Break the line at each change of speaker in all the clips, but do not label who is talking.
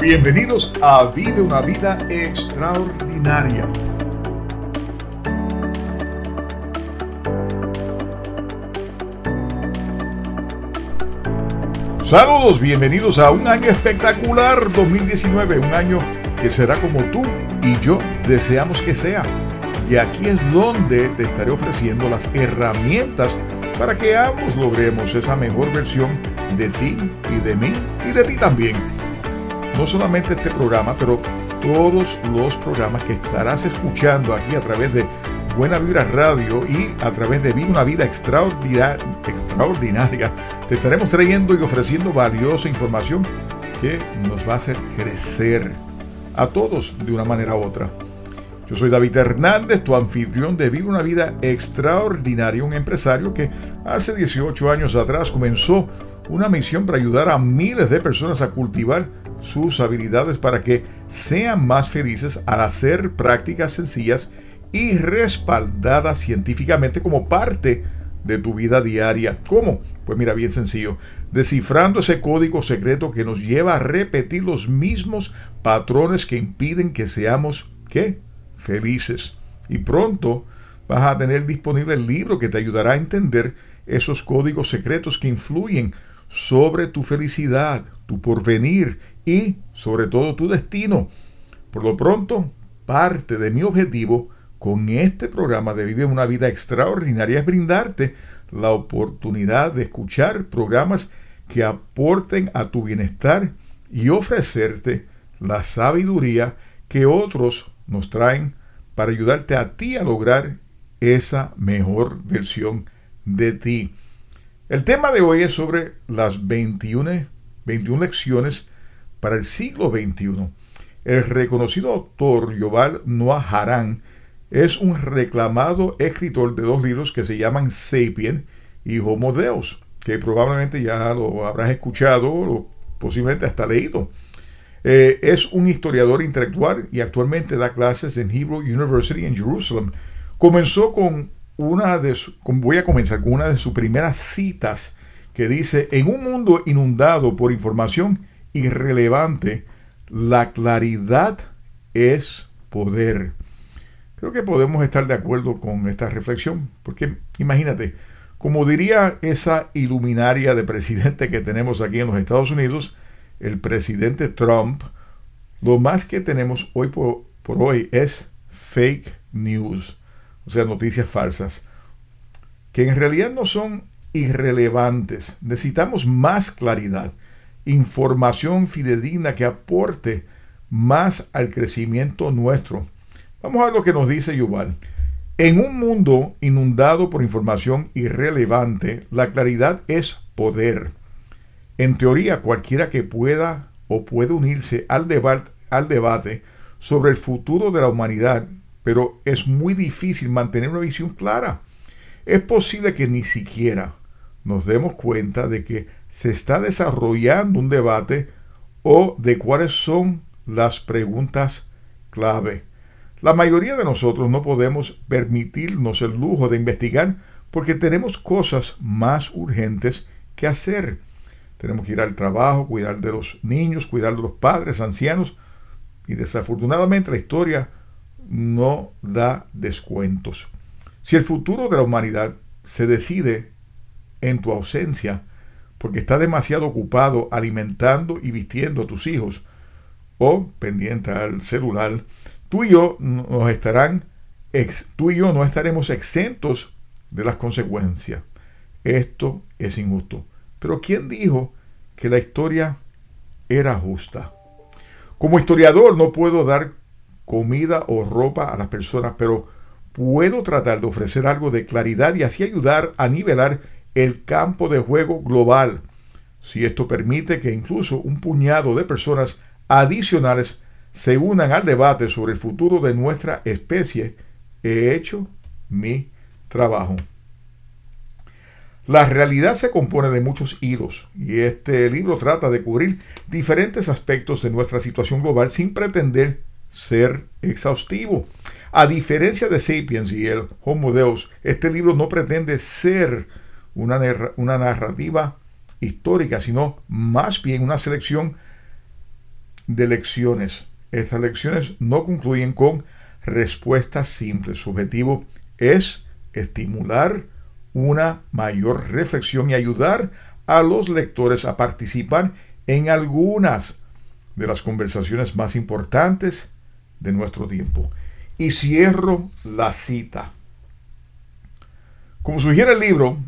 Bienvenidos a Vive una vida extraordinaria. Saludos, bienvenidos a un año espectacular 2019, un año que será como tú y yo deseamos que sea. Y aquí es donde te estaré ofreciendo las herramientas para que ambos logremos esa mejor versión de ti y de mí y de ti también no solamente este programa, pero todos los programas que estarás escuchando aquí a través de Buena Vibra Radio y a través de Viva una Vida extraordinaria, te estaremos trayendo y ofreciendo valiosa información que nos va a hacer crecer a todos de una manera u otra. Yo soy David Hernández, tu anfitrión de Viva una Vida Extraordinaria, un empresario que hace 18 años atrás comenzó una misión para ayudar a miles de personas a cultivar sus habilidades para que sean más felices al hacer prácticas sencillas y respaldadas científicamente como parte de tu vida diaria. ¿Cómo? Pues mira, bien sencillo. Descifrando ese código secreto que nos lleva a repetir los mismos patrones que impiden que seamos, ¿qué? Felices. Y pronto vas a tener disponible el libro que te ayudará a entender esos códigos secretos que influyen sobre tu felicidad, tu porvenir y sobre todo tu destino. Por lo pronto, parte de mi objetivo con este programa de Vive una vida extraordinaria es brindarte la oportunidad de escuchar programas que aporten a tu bienestar y ofrecerte la sabiduría que otros nos traen para ayudarte a ti a lograr esa mejor versión de ti. El tema de hoy es sobre las 21, 21 lecciones para el siglo XXI. El reconocido autor Yoval Noah Haran es un reclamado escritor de dos libros que se llaman Sapien y Homo Deus, que probablemente ya lo habrás escuchado o posiblemente hasta leído. Eh, es un historiador intelectual y actualmente da clases en Hebrew University en Jerusalem. Comenzó con una de voy a comenzar con una de sus primeras citas que dice, en un mundo inundado por información irrelevante, la claridad es poder. Creo que podemos estar de acuerdo con esta reflexión, porque imagínate, como diría esa iluminaria de presidente que tenemos aquí en los Estados Unidos, el presidente Trump, lo más que tenemos hoy por, por hoy es fake news o sea, noticias falsas, que en realidad no son irrelevantes. Necesitamos más claridad, información fidedigna que aporte más al crecimiento nuestro. Vamos a ver lo que nos dice Yuval. En un mundo inundado por información irrelevante, la claridad es poder. En teoría, cualquiera que pueda o puede unirse al, al debate sobre el futuro de la humanidad pero es muy difícil mantener una visión clara. Es posible que ni siquiera nos demos cuenta de que se está desarrollando un debate o de cuáles son las preguntas clave. La mayoría de nosotros no podemos permitirnos el lujo de investigar porque tenemos cosas más urgentes que hacer. Tenemos que ir al trabajo, cuidar de los niños, cuidar de los padres, ancianos. Y desafortunadamente la historia no da descuentos. Si el futuro de la humanidad se decide en tu ausencia, porque estás demasiado ocupado alimentando y vistiendo a tus hijos, o pendiente al celular, tú y yo nos estarán, tú y yo no estaremos exentos de las consecuencias. Esto es injusto. Pero ¿quién dijo que la historia era justa? Como historiador no puedo dar comida o ropa a las personas, pero puedo tratar de ofrecer algo de claridad y así ayudar a nivelar el campo de juego global. si esto permite que incluso un puñado de personas adicionales se unan al debate sobre el futuro de nuestra especie, he hecho mi trabajo. La realidad se compone de muchos hilos y este libro trata de cubrir diferentes aspectos de nuestra situación global sin pretender ser exhaustivo. A diferencia de Sapiens y el Homo Deus, este libro no pretende ser una, una narrativa histórica, sino más bien una selección de lecciones. Estas lecciones no concluyen con respuestas simples. Su objetivo es estimular una mayor reflexión y ayudar a los lectores a participar en algunas de las conversaciones más importantes de nuestro tiempo. Y cierro la cita. Como sugiere el libro,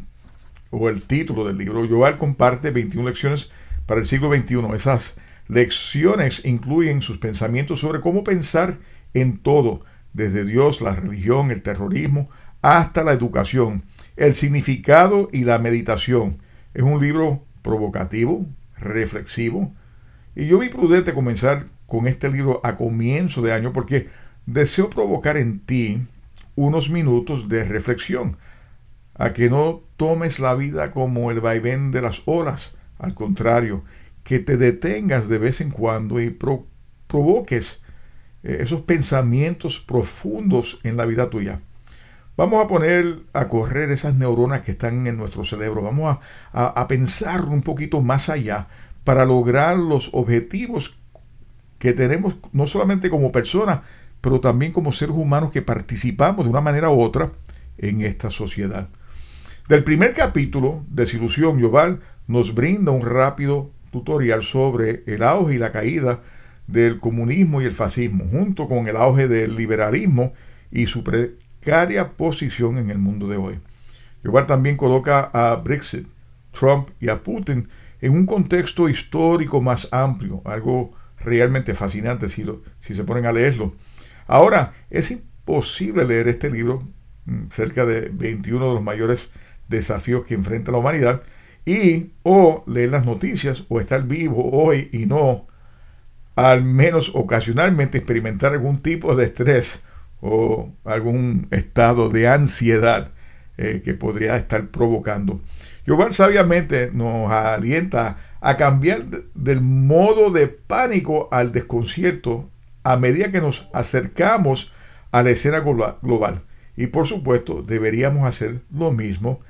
o el título del libro, Joel comparte 21 lecciones para el siglo XXI. Esas lecciones incluyen sus pensamientos sobre cómo pensar en todo, desde Dios, la religión, el terrorismo, hasta la educación, el significado y la meditación. Es un libro provocativo, reflexivo, y yo vi prudente comenzar con este libro a comienzo de año porque deseo provocar en ti unos minutos de reflexión, a que no tomes la vida como el vaivén de las olas, al contrario, que te detengas de vez en cuando y provoques eh, esos pensamientos profundos en la vida tuya. Vamos a poner a correr esas neuronas que están en nuestro cerebro. Vamos a, pensar un poquito más allá para lograr los objetivos que tenemos no solamente como personas, pero también como seres humanos que participamos de una manera u otra en esta sociedad. Del primer capítulo, Desilusión, Yoval nos brinda un rápido tutorial sobre el auge y la caída del comunismo y el fascismo, junto con el auge del liberalismo y su precaria posición en el mundo de hoy. Igual también coloca a Brexit, Trump y a Putin en un contexto histórico más amplio, algo realmente fascinante si, si se ponen a leerlo. Ahora, es imposible leer este libro, mm, cerca de 21 de los mayores desafíos que enfrenta la humanidad, y o leer las noticias o estar vivo hoy y no al menos ocasionalmente experimentar algún tipo de estrés o algún estado de ansiedad eh, que podría estar provocando. Yoval sabiamente nos alienta a cambiar del modo de pánico al desconcierto a medida que nos acercamos a la escena global. Y por supuesto deberíamos hacer lo mismo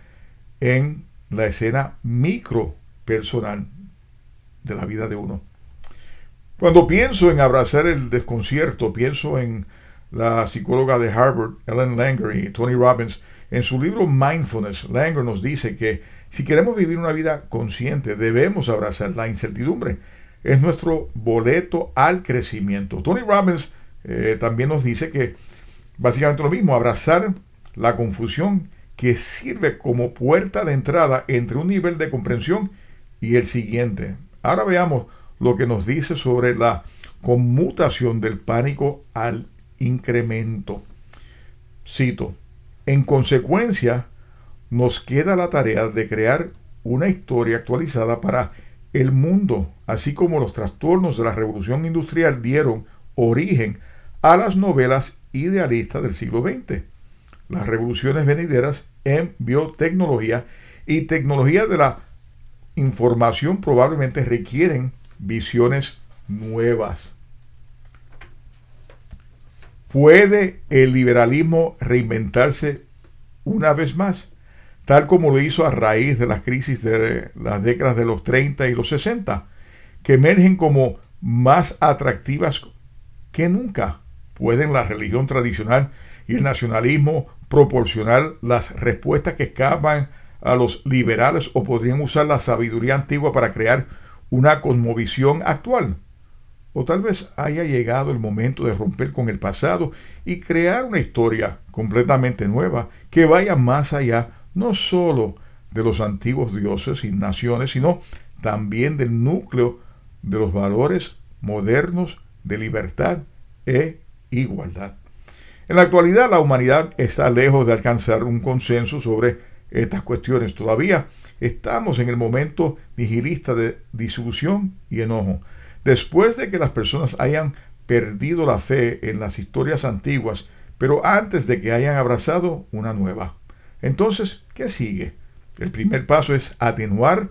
en la escena micro personal de la vida de uno. Cuando pienso en abrazar el desconcierto, pienso en la psicóloga de Harvard, Ellen Langer y Tony Robbins. En su libro Mindfulness, Langer nos dice que si queremos vivir una vida consciente, debemos abrazar la incertidumbre. Es nuestro boleto al crecimiento. Tony Robbins eh, también nos dice que básicamente lo mismo, abrazar la confusión que sirve como puerta de entrada entre un nivel de comprensión y el siguiente. Ahora veamos lo que nos dice sobre la conmutación del pánico al incremento. Cito, en consecuencia, nos queda la tarea de crear una historia actualizada para el mundo, así como los trastornos de la revolución industrial dieron origen a las novelas idealistas del siglo XX. Las revoluciones venideras en biotecnología y tecnología de la información probablemente requieren visiones nuevas. ¿Puede el liberalismo reinventarse una vez más? Tal como lo hizo a raíz de las crisis de las décadas de los 30 y los 60, que emergen como más atractivas que nunca. ¿Pueden la religión tradicional y el nacionalismo proporcionar las respuestas que escapan a los liberales o podrían usar la sabiduría antigua para crear una cosmovisión actual? O tal vez haya llegado el momento de romper con el pasado y crear una historia completamente nueva que vaya más allá no sólo de los antiguos dioses y naciones, sino también del núcleo de los valores modernos de libertad e igualdad. En la actualidad la humanidad está lejos de alcanzar un consenso sobre estas cuestiones. Todavía estamos en el momento nihilista de disolución y enojo. Después de que las personas hayan perdido la fe en las historias antiguas, pero antes de que hayan abrazado una nueva. Entonces, ¿qué sigue? El primer paso es atenuar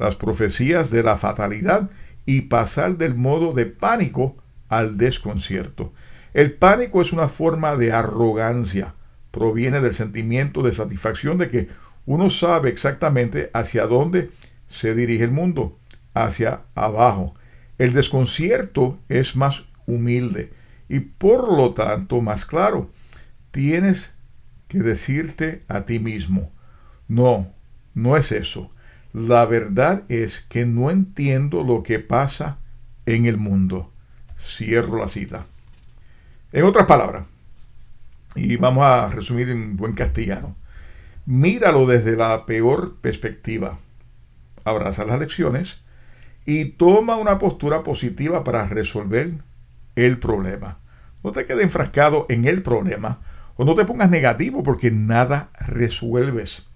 las profecías de la fatalidad y pasar del modo de pánico al desconcierto. El pánico es una forma de arrogancia. Proviene del sentimiento de satisfacción de que uno sabe exactamente hacia dónde se dirige el mundo, hacia abajo. El desconcierto es más humilde y por lo tanto más claro. Tienes que decirte a ti mismo, no, no es eso. La verdad es que no entiendo lo que pasa en el mundo. Cierro la cita. En otras palabras, y vamos a resumir en buen castellano, míralo desde la peor perspectiva. Abraza las lecciones y toma una postura positiva para resolver el problema. No te quedes enfrascado en el problema o no te pongas negativo porque nada resuelves.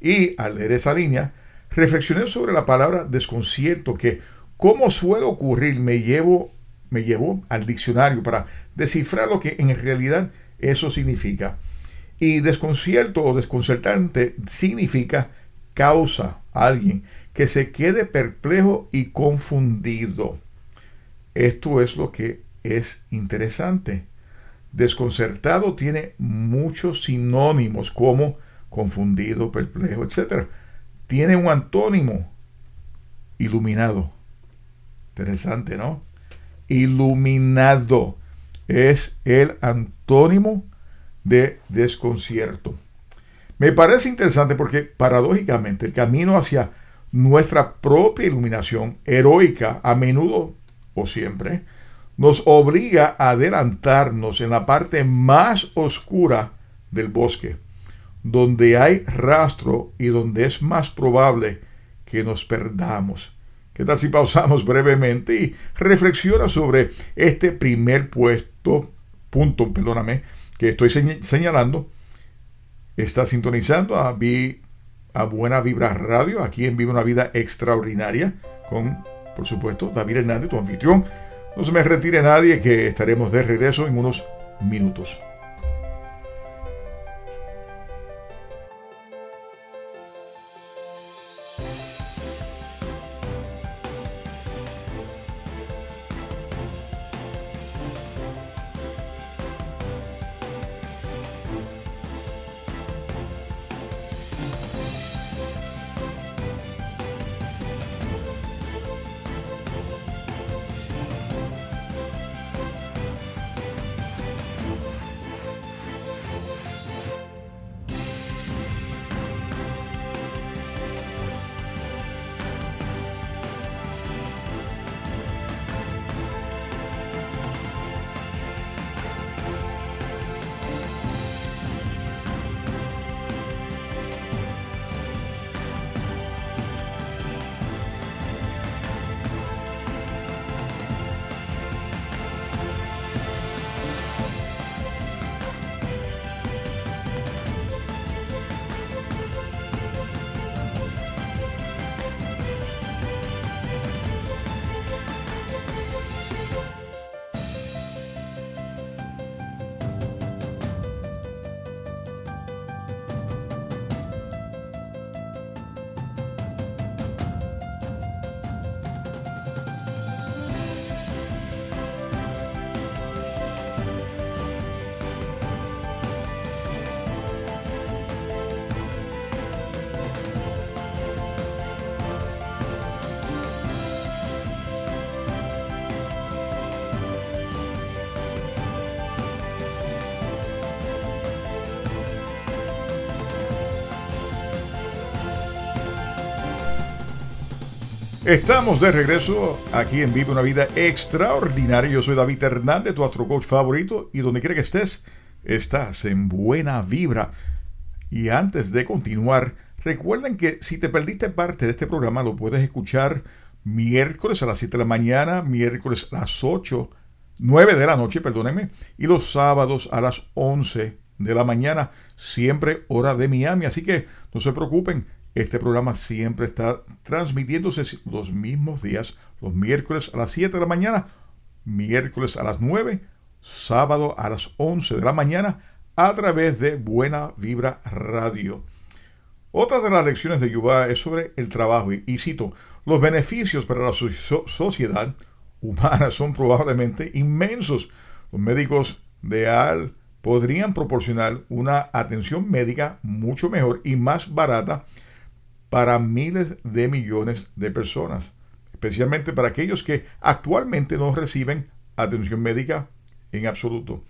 Y al leer esa línea, reflexioné sobre la palabra desconcierto, que como suele ocurrir, me llevo, me llevó al diccionario para descifrar lo que en realidad eso significa. Y desconcierto o desconcertante significa causa a alguien que se quede perplejo y confundido. Esto es lo que es interesante. Desconcertado tiene muchos sinónimos como confundido, perplejo, etc tiene un antónimo, iluminado. Interesante, ¿no? Iluminado es el antónimo de desconcierto. Me parece interesante porque paradójicamente el camino hacia nuestra propia iluminación heroica a menudo o siempre nos obliga a adelantarnos en la parte más oscura del bosque donde hay rastro y donde es más probable que nos perdamos. ¿Qué tal si pausamos brevemente y reflexiona sobre este primer puesto, punto, perdóname, que estoy señalando? Está sintonizando a, Buena Vibra Radio, aquí en Viva una Vida Extraordinaria, con, por supuesto, David Hernández, tu anfitrión. No se me retire nadie, que estaremos de regreso en unos minutos. Estamos de regreso aquí en Vive una Vida Extraordinaria. Yo soy David Hernández, tu astro coach favorito, y donde quiera que estés, estás en buena vibra. Y antes de continuar, recuerden que si te perdiste parte de este programa, lo puedes escuchar miércoles a las 7 de la mañana, miércoles a las 8, 9 de la noche, perdónenme, y los sábados a las 11 de la mañana, siempre hora de Miami. Así que no se preocupen, este programa siempre está transmitiéndose los mismos días, los miércoles a las 7 de la mañana, miércoles a las 9, sábado a las 11 de la mañana a través de Buena Vibra Radio. Otra de las lecciones de Yuba es sobre el trabajo y, cito, los beneficios para la sociedad humana son probablemente inmensos. Los médicos de AL podrían proporcionar una atención médica mucho mejor y más barata para miles de millones de personas, especialmente para aquellos que actualmente no reciben atención médica en absoluto.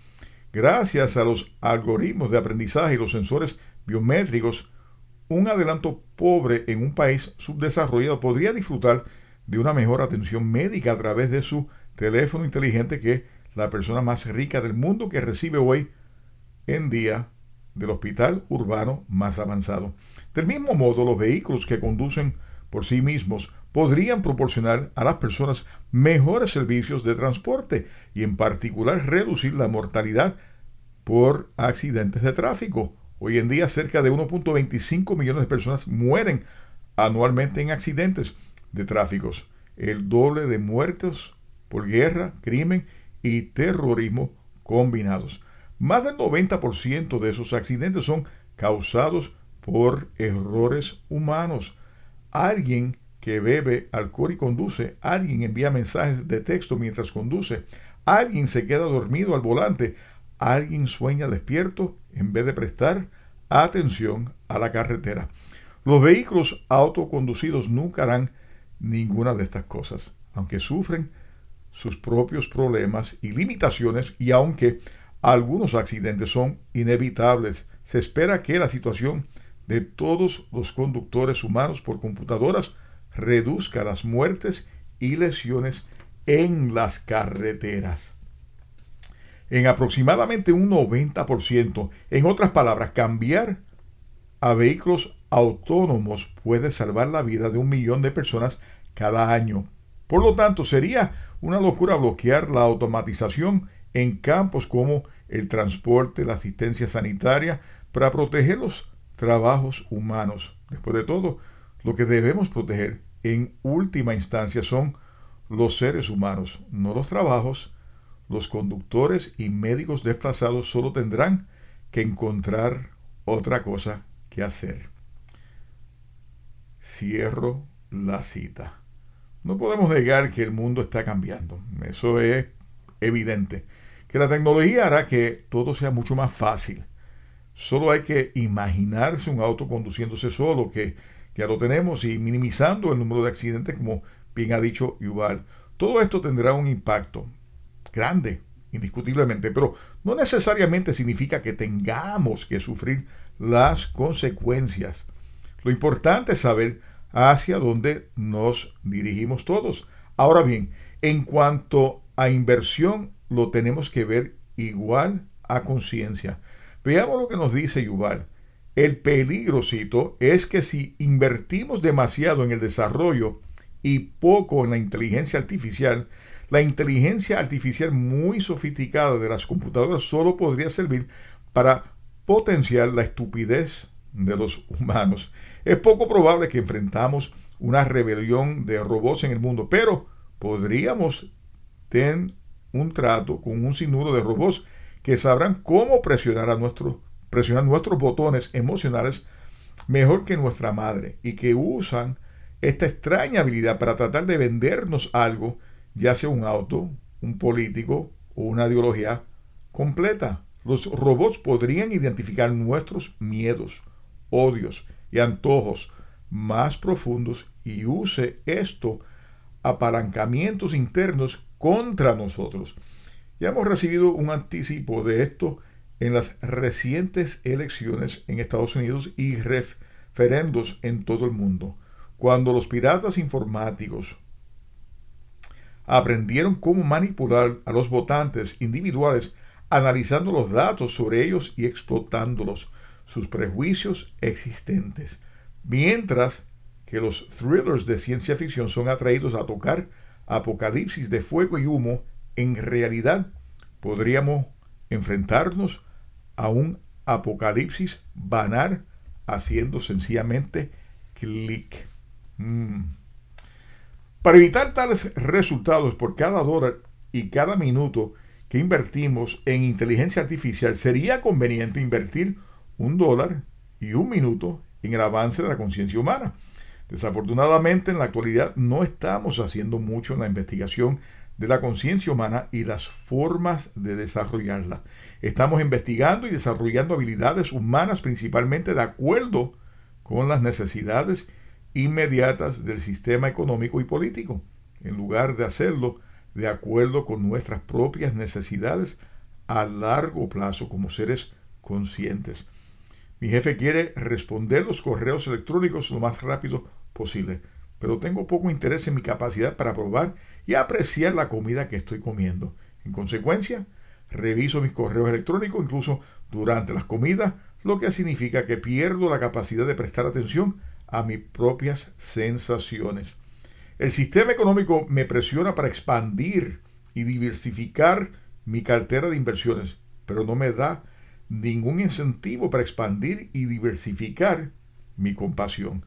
Gracias a los algoritmos de aprendizaje y los sensores biométricos, un adelanto pobre en un país subdesarrollado podría disfrutar de una mejor atención médica a través de su teléfono inteligente que la persona más rica del mundo que recibe hoy en día del hospital urbano más avanzado. Del mismo modo, los vehículos que conducen por sí mismos podrían proporcionar a las personas mejores servicios de transporte y en particular reducir la mortalidad por accidentes de tráfico. Hoy en día cerca de 1.25 millones de personas mueren anualmente en accidentes de tráfico, el doble de muertos por guerra, crimen y terrorismo combinados. Más del 90% de esos accidentes son causados por errores humanos. Alguien que bebe alcohol y conduce, alguien envía mensajes de texto mientras conduce, alguien se queda dormido al volante, alguien sueña despierto en vez de prestar atención a la carretera. Los vehículos autoconducidos nunca harán ninguna de estas cosas, aunque sufren sus propios problemas y limitaciones y aunque algunos accidentes son inevitables, se espera que la situación de todos los conductores humanos por computadoras reduzca las muertes y lesiones en las carreteras. En aproximadamente un 90%, en otras palabras, cambiar a vehículos autónomos puede salvar la vida de un millón de personas cada año. Por lo tanto, sería una locura bloquear la automatización en campos como el transporte, la asistencia sanitaria, para proteger los trabajos humanos. Después de todo, lo que debemos proteger en última instancia son los seres humanos, no los trabajos. Los conductores y médicos desplazados solo tendrán que encontrar otra cosa que hacer. Cierro la cita. No podemos negar que el mundo está cambiando. Eso es evidente. Que la tecnología hará que todo sea mucho más fácil. Solo hay que imaginarse un auto conduciéndose solo, que ya lo tenemos, y minimizando el número de accidentes, como bien ha dicho Yuval. Todo esto tendrá un impacto grande, indiscutiblemente, pero no necesariamente significa que tengamos que sufrir las consecuencias. Lo importante es saber hacia dónde nos dirigimos todos. Ahora bien, en cuanto a inversión, lo tenemos que ver igual a conciencia. Veamos lo que nos dice Yuval. El peligro, es que si invertimos demasiado en el desarrollo y poco en la inteligencia artificial, la inteligencia artificial muy sofisticada de las computadoras solo podría servir para potenciar la estupidez de los humanos. Es poco probable que enfrentamos una rebelión de robots en el mundo, pero podríamos tener un trato con un sinnúmero de robots que sabrán cómo presionar, a presionar nuestros botones emocionales mejor que nuestra madre y que usan esta extraña habilidad para tratar de vendernos algo, ya sea un auto, un político o una ideología completa. Los robots podrían identificar nuestros miedos, odios y antojos más profundos y use esto apalancamientos internos contra nosotros. Ya hemos recibido un anticipo de esto en las recientes elecciones en Estados Unidos y referendos en todo el mundo, cuando los piratas informáticos aprendieron cómo manipular a los votantes individuales analizando los datos sobre ellos y explotándolos, sus prejuicios existentes, mientras que los thrillers de ciencia ficción son atraídos a tocar apocalipsis de fuego y humo, en realidad podríamos enfrentarnos a un Apocalipsis Banar haciendo sencillamente clic. Mm. Para evitar tales resultados por cada dólar y cada minuto que invertimos en inteligencia artificial, sería conveniente invertir un dólar y un minuto en el avance de la conciencia humana. Desafortunadamente, en la actualidad no estamos haciendo mucho en la investigación de la conciencia humana y las formas de desarrollarla. Estamos investigando y desarrollando habilidades humanas principalmente de acuerdo con las necesidades inmediatas del sistema económico y político, en lugar de hacerlo de acuerdo con nuestras propias necesidades a largo plazo como seres conscientes. Mi jefe quiere responder los correos electrónicos lo más rápido posible, pero tengo poco interés en mi capacidad para probar y apreciar la comida que estoy comiendo. En consecuencia, reviso mis correos electrónicos incluso durante las comidas, lo que significa que pierdo la capacidad de prestar atención a mis propias sensaciones. El sistema económico me presiona para expandir y diversificar mi cartera de inversiones, pero no me da ningún incentivo para expandir y diversificar mi compasión.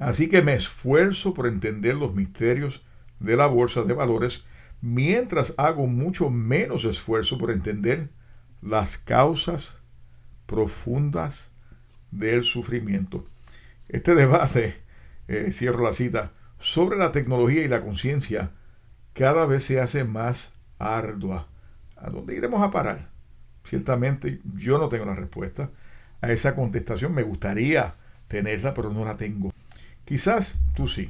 Así que me esfuerzo por entender los misterios de la bolsa de valores mientras hago mucho menos esfuerzo por entender las causas profundas del sufrimiento. Este debate, eh, cierro la cita, sobre la tecnología y la conciencia cada vez se hace más ardua. ¿A dónde iremos a parar? Ciertamente yo no tengo la respuesta a esa contestación. Me gustaría tenerla, pero no la tengo. Quizás tú sí.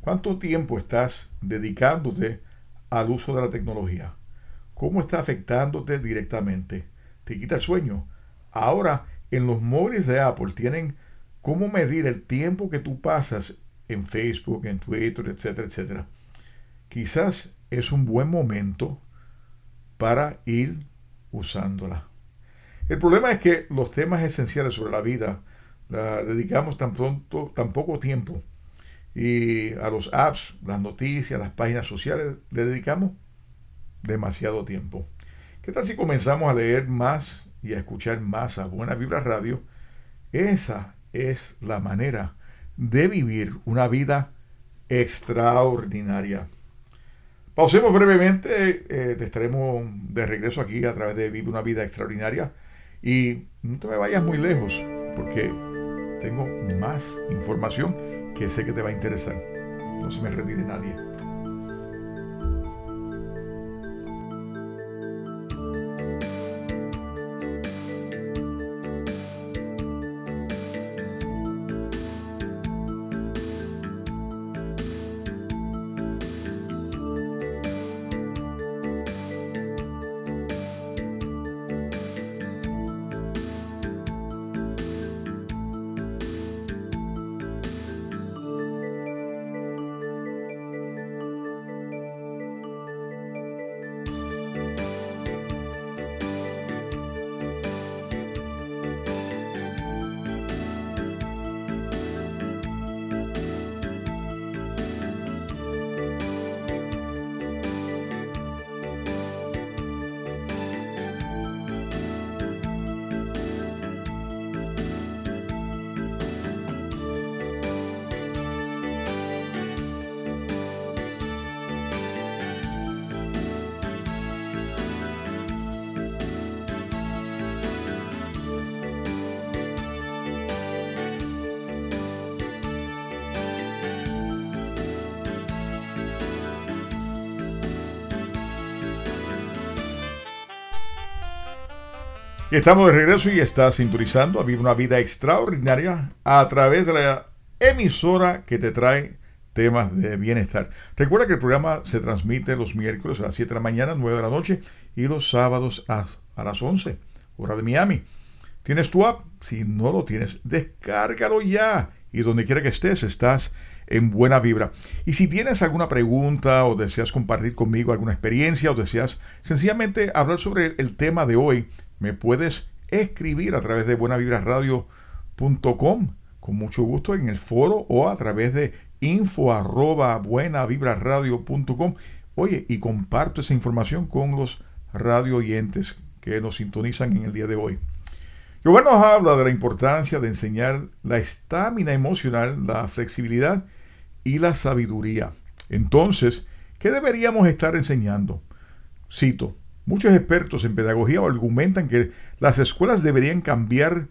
¿Cuánto tiempo estás dedicándote al uso de la tecnología? ¿Cómo está afectándote directamente? ¿Te quita el sueño? Ahora, en los móviles de Apple tienen cómo medir el tiempo que tú pasas en Facebook, en Twitter, etcétera, etcétera. Quizás es un buen momento para ir usándola. El problema es que los temas esenciales sobre la vida dedicamos tan pronto, tan poco tiempo. Y a los apps, las noticias, las páginas sociales, le dedicamos demasiado tiempo. ¿Qué tal si comenzamos a leer más y a escuchar más a Buena Vibra Radio? Esa es la manera de vivir una vida extraordinaria. Pausemos brevemente, eh, te estaremos de regreso aquí a través de Vive una vida extraordinaria y no te vayas muy lejos porque tengo más información que sé que te va a interesar. No se me retire nadie. Estamos de regreso y está sintonizando a Vivir una Vida Extraordinaria a través de la emisora que te trae temas de bienestar. Recuerda que el programa se transmite los miércoles a las 7 de la mañana, 9 de la noche y los sábados a, a las 11, hora de Miami. ¿Tienes tu app? Si no lo tienes, descárgalo ya. Y donde quiera que estés, estás en buena vibra. Y si tienes alguna pregunta o deseas compartir conmigo alguna experiencia o deseas sencillamente hablar sobre el tema de hoy, me puedes escribir a través de buenavibraradio.com con mucho gusto en el foro o a través de info. Oye, y comparto esa información con los radio oyentes que nos sintonizan en el día de hoy. Giovanni nos habla de la importancia de enseñar la estamina emocional, la flexibilidad y la sabiduría. Entonces, ¿qué deberíamos estar enseñando? Cito, muchos expertos en pedagogía argumentan que las escuelas deberían cambiar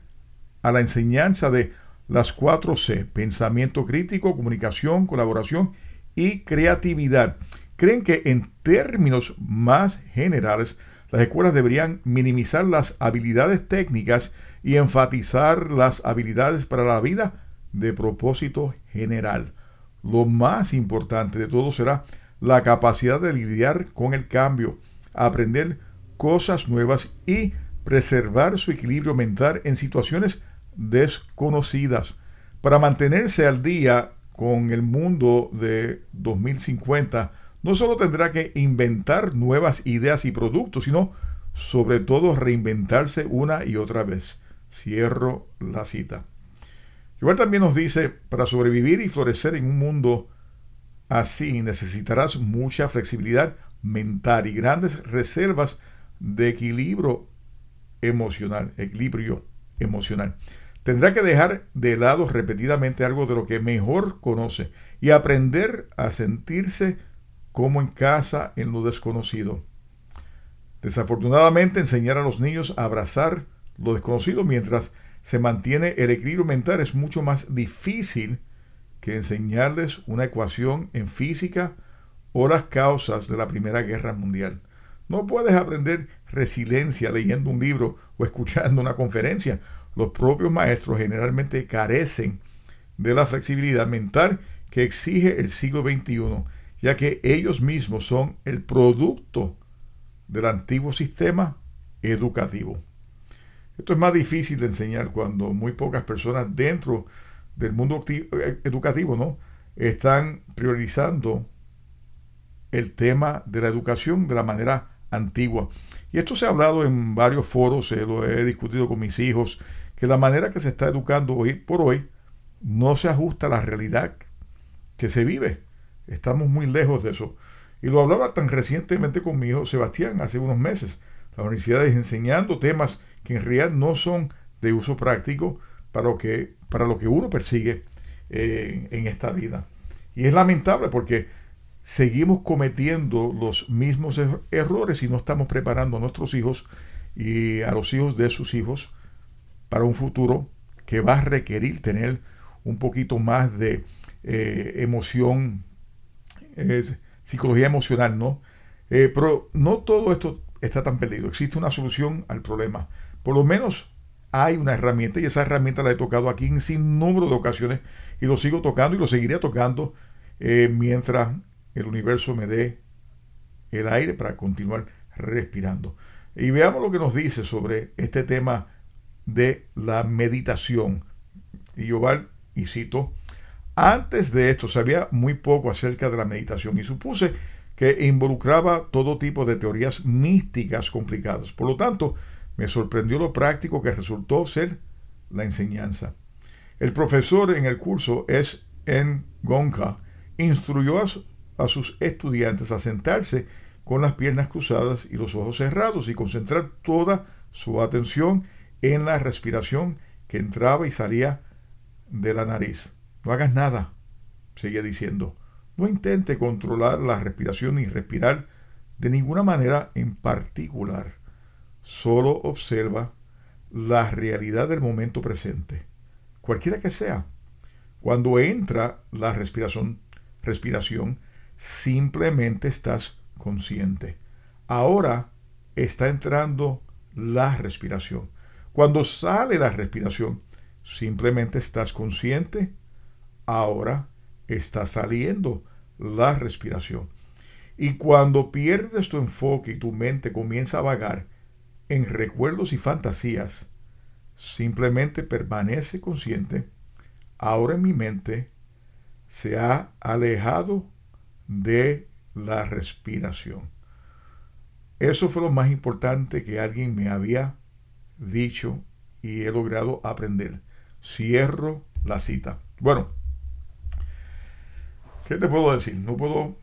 a la enseñanza de las cuatro C, pensamiento crítico, comunicación, colaboración y creatividad. Creen que en términos más generales, las escuelas deberían minimizar las habilidades técnicas y enfatizar las habilidades para la vida de propósito general. Lo más importante de todo será la capacidad de lidiar con el cambio, aprender cosas nuevas y preservar su equilibrio mental en situaciones desconocidas. Para mantenerse al día con el mundo de 2050, no solo tendrá que inventar nuevas ideas y productos, sino sobre todo reinventarse una y otra vez. Cierro la cita. Igual también nos dice, para sobrevivir y florecer en un mundo así necesitarás mucha flexibilidad mental y grandes reservas de equilibrio emocional, equilibrio emocional. Tendrá que dejar de lado repetidamente algo de lo que mejor conoce y aprender a sentirse como en casa en lo desconocido. Desafortunadamente, enseñar a los niños a abrazar lo desconocido mientras se mantiene el equilibrio mental es mucho más difícil que enseñarles una ecuación en física o las causas de la Primera Guerra Mundial. No puedes aprender resiliencia leyendo un libro o escuchando una conferencia. Los propios maestros generalmente carecen de la flexibilidad mental que exige el siglo XXI ya que ellos mismos son el producto del antiguo sistema educativo. Esto es más difícil de enseñar cuando muy pocas personas dentro del mundo eh, educativo ¿no? están priorizando el tema de la educación de la manera antigua. Y esto se ha hablado en varios foros, se lo he discutido con mis hijos, que la manera que se está educando hoy por hoy no se ajusta a la realidad que se vive. Estamos muy lejos de eso. Y lo hablaba tan recientemente con mi hijo Sebastián hace unos meses. La universidad es enseñando temas que en realidad no son de uso práctico para lo que, para lo que uno persigue eh, en esta vida. Y es lamentable porque seguimos cometiendo los mismos er-, errores y no estamos preparando a nuestros hijos y a los hijos de sus hijos para un futuro que va a requerir tener un poquito más de eh, emoción es psicología emocional, ¿no? Eh, pero no todo esto está tan perdido. Existe una solución al problema. Por lo menos hay una herramienta y esa herramienta la he tocado aquí en sin número de ocasiones y lo sigo tocando y lo seguiré tocando eh, mientras el universo me dé el aire para continuar respirando. Y veamos lo que nos dice sobre este tema de la meditación. Y yo, y cito, antes de esto sabía muy poco acerca de la meditación y supuse que involucraba todo tipo de teorías místicas complicadas. Por lo tanto, me sorprendió lo práctico que resultó ser la enseñanza. El profesor en el curso es en Gonka. Instruyó a, sus estudiantes a sentarse con las piernas cruzadas y los ojos cerrados y concentrar toda su atención en la respiración que entraba y salía de la nariz. No hagas nada, seguía diciendo. No intente controlar la respiración ni respirar de ninguna manera en particular. Solo observa la realidad del momento presente, cualquiera que sea. Cuando entra la respiración, respiración, simplemente estás consciente. Ahora está entrando la respiración. Cuando sale la respiración, simplemente estás consciente ahora está saliendo la respiración. Y cuando pierdes tu enfoque y tu mente comienza a vagar en recuerdos y fantasías, simplemente permanece consciente. Ahora en mi mente se ha alejado de la respiración. Eso fue lo más importante que alguien me había dicho y he logrado aprender. Cierro la cita. Bueno, ¿Qué te puedo decir? No puedo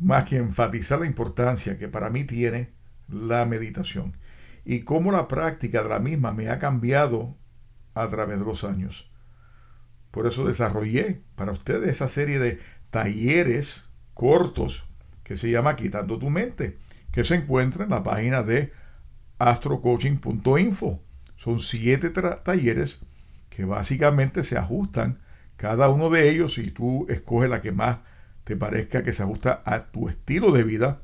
más que enfatizar la importancia que para mí tiene la meditación y cómo la práctica de la misma me ha cambiado a través de los años. Por eso desarrollé para ustedes esa serie de talleres cortos que se llama Quitando tu mente, que se encuentra en la página de astrocoaching.info. Son siete talleres que básicamente se ajustan cada uno de ellos y tú escoges la que más te parezca que se ajusta a tu estilo de vida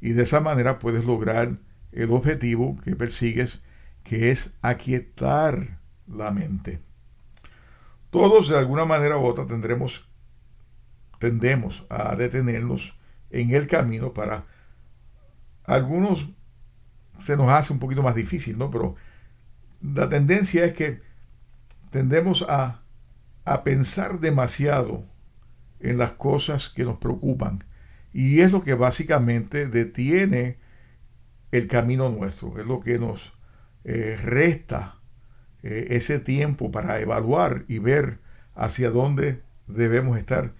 y de esa manera puedes lograr el objetivo que persigues que es aquietar la mente. Todos de alguna manera u otra tendremos tendemos a detenernos en el camino para algunos se nos hace un poquito más difícil, ¿no? Pero la tendencia es que tendemos a, a pensar demasiado en las cosas que nos preocupan y es lo que básicamente detiene el camino nuestro, es lo que nos eh, resta eh, ese tiempo para evaluar y ver hacia dónde debemos estar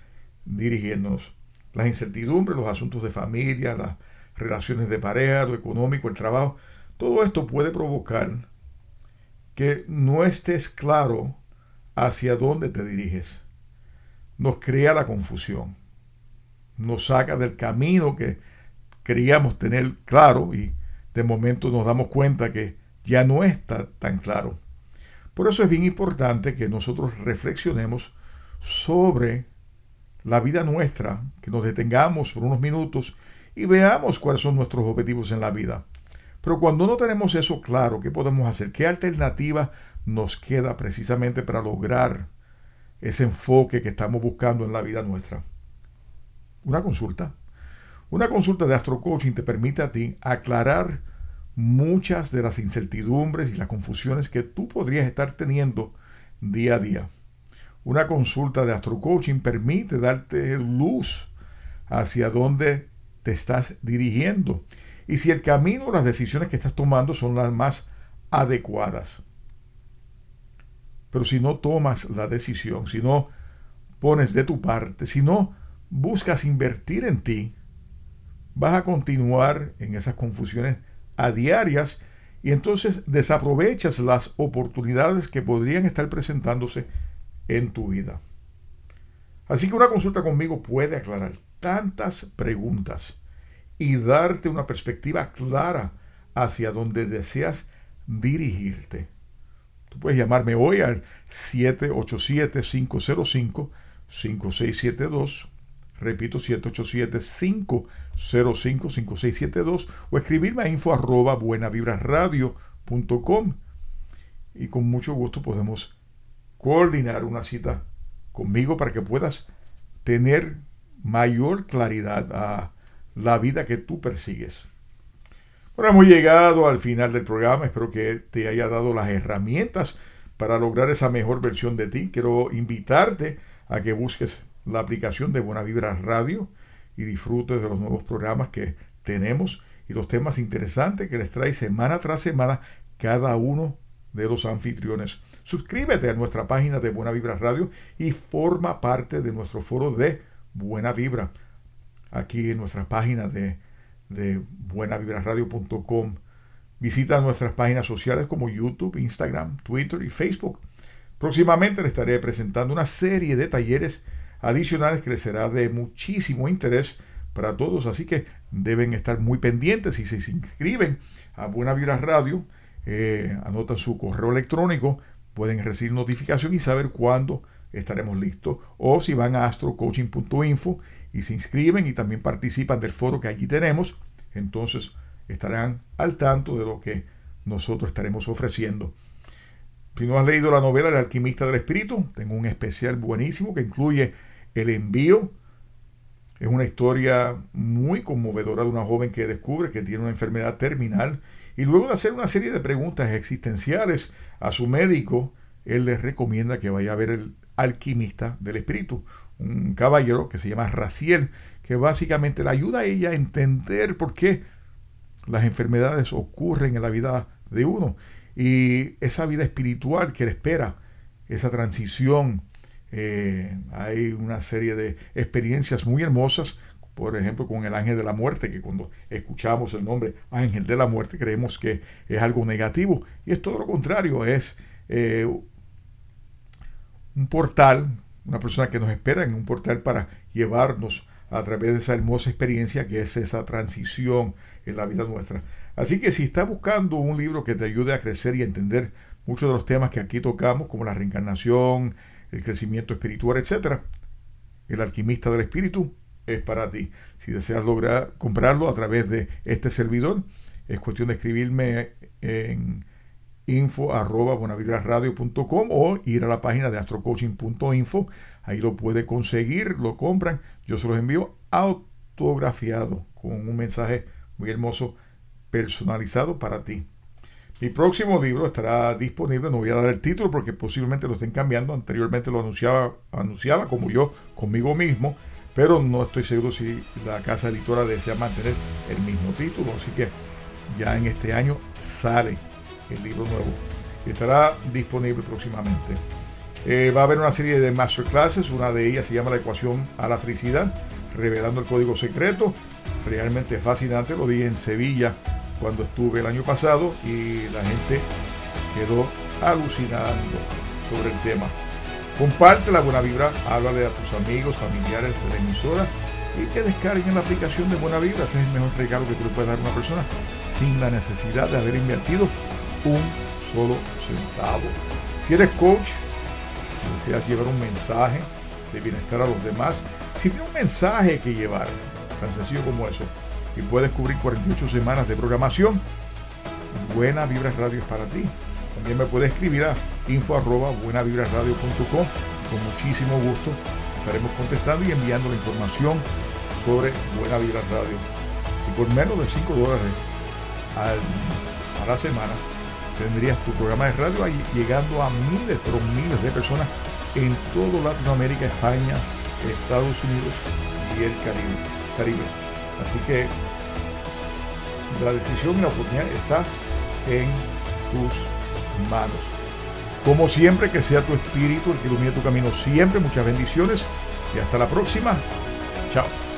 dirigiéndonos. Las incertidumbres, los asuntos de familia, las relaciones de pareja, lo económico, el trabajo, todo esto puede provocar que no estés claro hacia dónde te diriges. Nos crea la confusión, nos saca del camino que queríamos tener claro y de momento nos damos cuenta que ya no está tan claro. Por eso es bien importante que nosotros reflexionemos sobre la vida nuestra, que nos detengamos por unos minutos y veamos cuáles son nuestros objetivos en la vida. Pero cuando no tenemos eso claro, ¿qué podemos hacer? ¿Qué alternativa nos queda precisamente para lograr ese enfoque que estamos buscando en la vida nuestra? Una consulta. Una consulta de Astro Coaching te permite a ti aclarar muchas de las incertidumbres y las confusiones que tú podrías estar teniendo día a día. Una consulta de Astro Coaching permite darte luz hacia dónde te estás dirigiendo y si el camino o las decisiones que estás tomando son las más adecuadas. Pero si no tomas la decisión, si no pones de tu parte, si no buscas invertir en ti, vas a continuar en esas confusiones a diarias y entonces desaprovechas las oportunidades que podrían estar presentándose en tu vida. Así que una consulta conmigo puede aclarar tantas preguntas y darte una perspectiva clara hacia donde deseas dirigirte. Tú puedes llamarme hoy al 787-505-5672. Repito, 787-505-5672 o escribirme a info arroba buenavibrasradio.com y con mucho gusto podemos coordinar una cita conmigo para que puedas tener mayor claridad a la vida que tú persigues. Bueno, hemos llegado al final del programa. Espero que te haya dado las herramientas para lograr esa mejor versión de ti. Quiero invitarte a que busques la aplicación de Buena Vibra Radio y disfrutes de los nuevos programas que tenemos y los temas interesantes que les trae semana tras semana cada uno de los anfitriones. Suscríbete a nuestra página de Buena Vibra Radio y forma parte de nuestro foro de Buena Vibra. Aquí en nuestra página de, de buenavibraradio.com. Visita nuestras páginas sociales como YouTube, Instagram, Twitter y Facebook. Próximamente les estaré presentando una serie de talleres adicionales que les será de muchísimo interés para todos, así que deben estar muy pendientes y si se inscriben a Buena Radio eh, anotan su correo electrónico, pueden recibir notificación y saber cuándo estaremos listos. O si van a astrocoaching.info y se inscriben y también participan del foro que allí tenemos, entonces estarán al tanto de lo que nosotros estaremos ofreciendo. Si no has leído la novela El alquimista del espíritu, tengo un especial buenísimo que incluye el envío. Es una historia muy conmovedora de una joven que descubre que tiene una enfermedad terminal y luego de hacer una serie de preguntas existenciales a su médico, él le recomienda que vaya a ver el alquimista del espíritu, un caballero que se llama Raciel, que básicamente le ayuda a ella a entender por qué las enfermedades ocurren en la vida de uno y esa vida espiritual que le espera, esa transición. Eh, hay una serie de experiencias muy hermosas por ejemplo, con el ángel de la muerte, que cuando escuchamos el nombre ángel de la muerte creemos que es algo negativo. Y es todo lo contrario, es eh, un portal, una persona que nos espera en un portal para llevarnos a través de esa hermosa experiencia que es esa transición en la vida nuestra. Así que si estás buscando un libro que te ayude a crecer y a entender muchos de los temas que aquí tocamos, como la reencarnación, el crecimiento espiritual, etc., El alquimista del espíritu es para ti. Si deseas lograr comprarlo a través de este servidor, es cuestión de escribirme en info arroba o ir a la página de astrocoaching.info. Ahí lo puede conseguir, lo compran. Yo se los envío autografiado con un mensaje muy hermoso personalizado para ti. Mi próximo libro estará disponible, no voy a dar el título porque posiblemente lo estén cambiando, anteriormente lo anunciaba, anunciaba como yo conmigo mismo, pero no estoy seguro si la casa editora desea mantener el mismo título, así que ya en este año sale el libro nuevo estará disponible próximamente. Eh, va a haber una serie de masterclasses, una de ellas se llama La ecuación a la felicidad, revelando el código secreto, realmente fascinante, lo di en Sevilla cuando estuve el año pasado y la gente quedó alucinando sobre el tema. Comparte la buena vibra, háblale a tus amigos, familiares de la emisora y que descarguen la aplicación de Buena Vibra. Es el mejor regalo que tú le puedes dar a una persona sin la necesidad de haber invertido un solo centavo. Si eres coach, si deseas llevar un mensaje de bienestar a los demás, si tienes un mensaje que llevar, tan sencillo como eso, y puedes cubrir 48 semanas de programación, Buena Vibra Radio es para ti. También me puedes escribir a info arroba buenavibraradio.com. Con muchísimo gusto estaremos contestando y enviando la información sobre Buena Vibra Radio. Y por menos de 5 dólares a la semana tendrías tu programa de radio ahí llegando a miles, pero miles de personas en todo Latinoamérica, España, Estados Unidos y el Caribe. Caribe. Así que la decisión y la oportunidad está en tus manos. Como siempre, que sea tu espíritu el que ilumine tu camino siempre. Muchas bendiciones y hasta la próxima. Chao.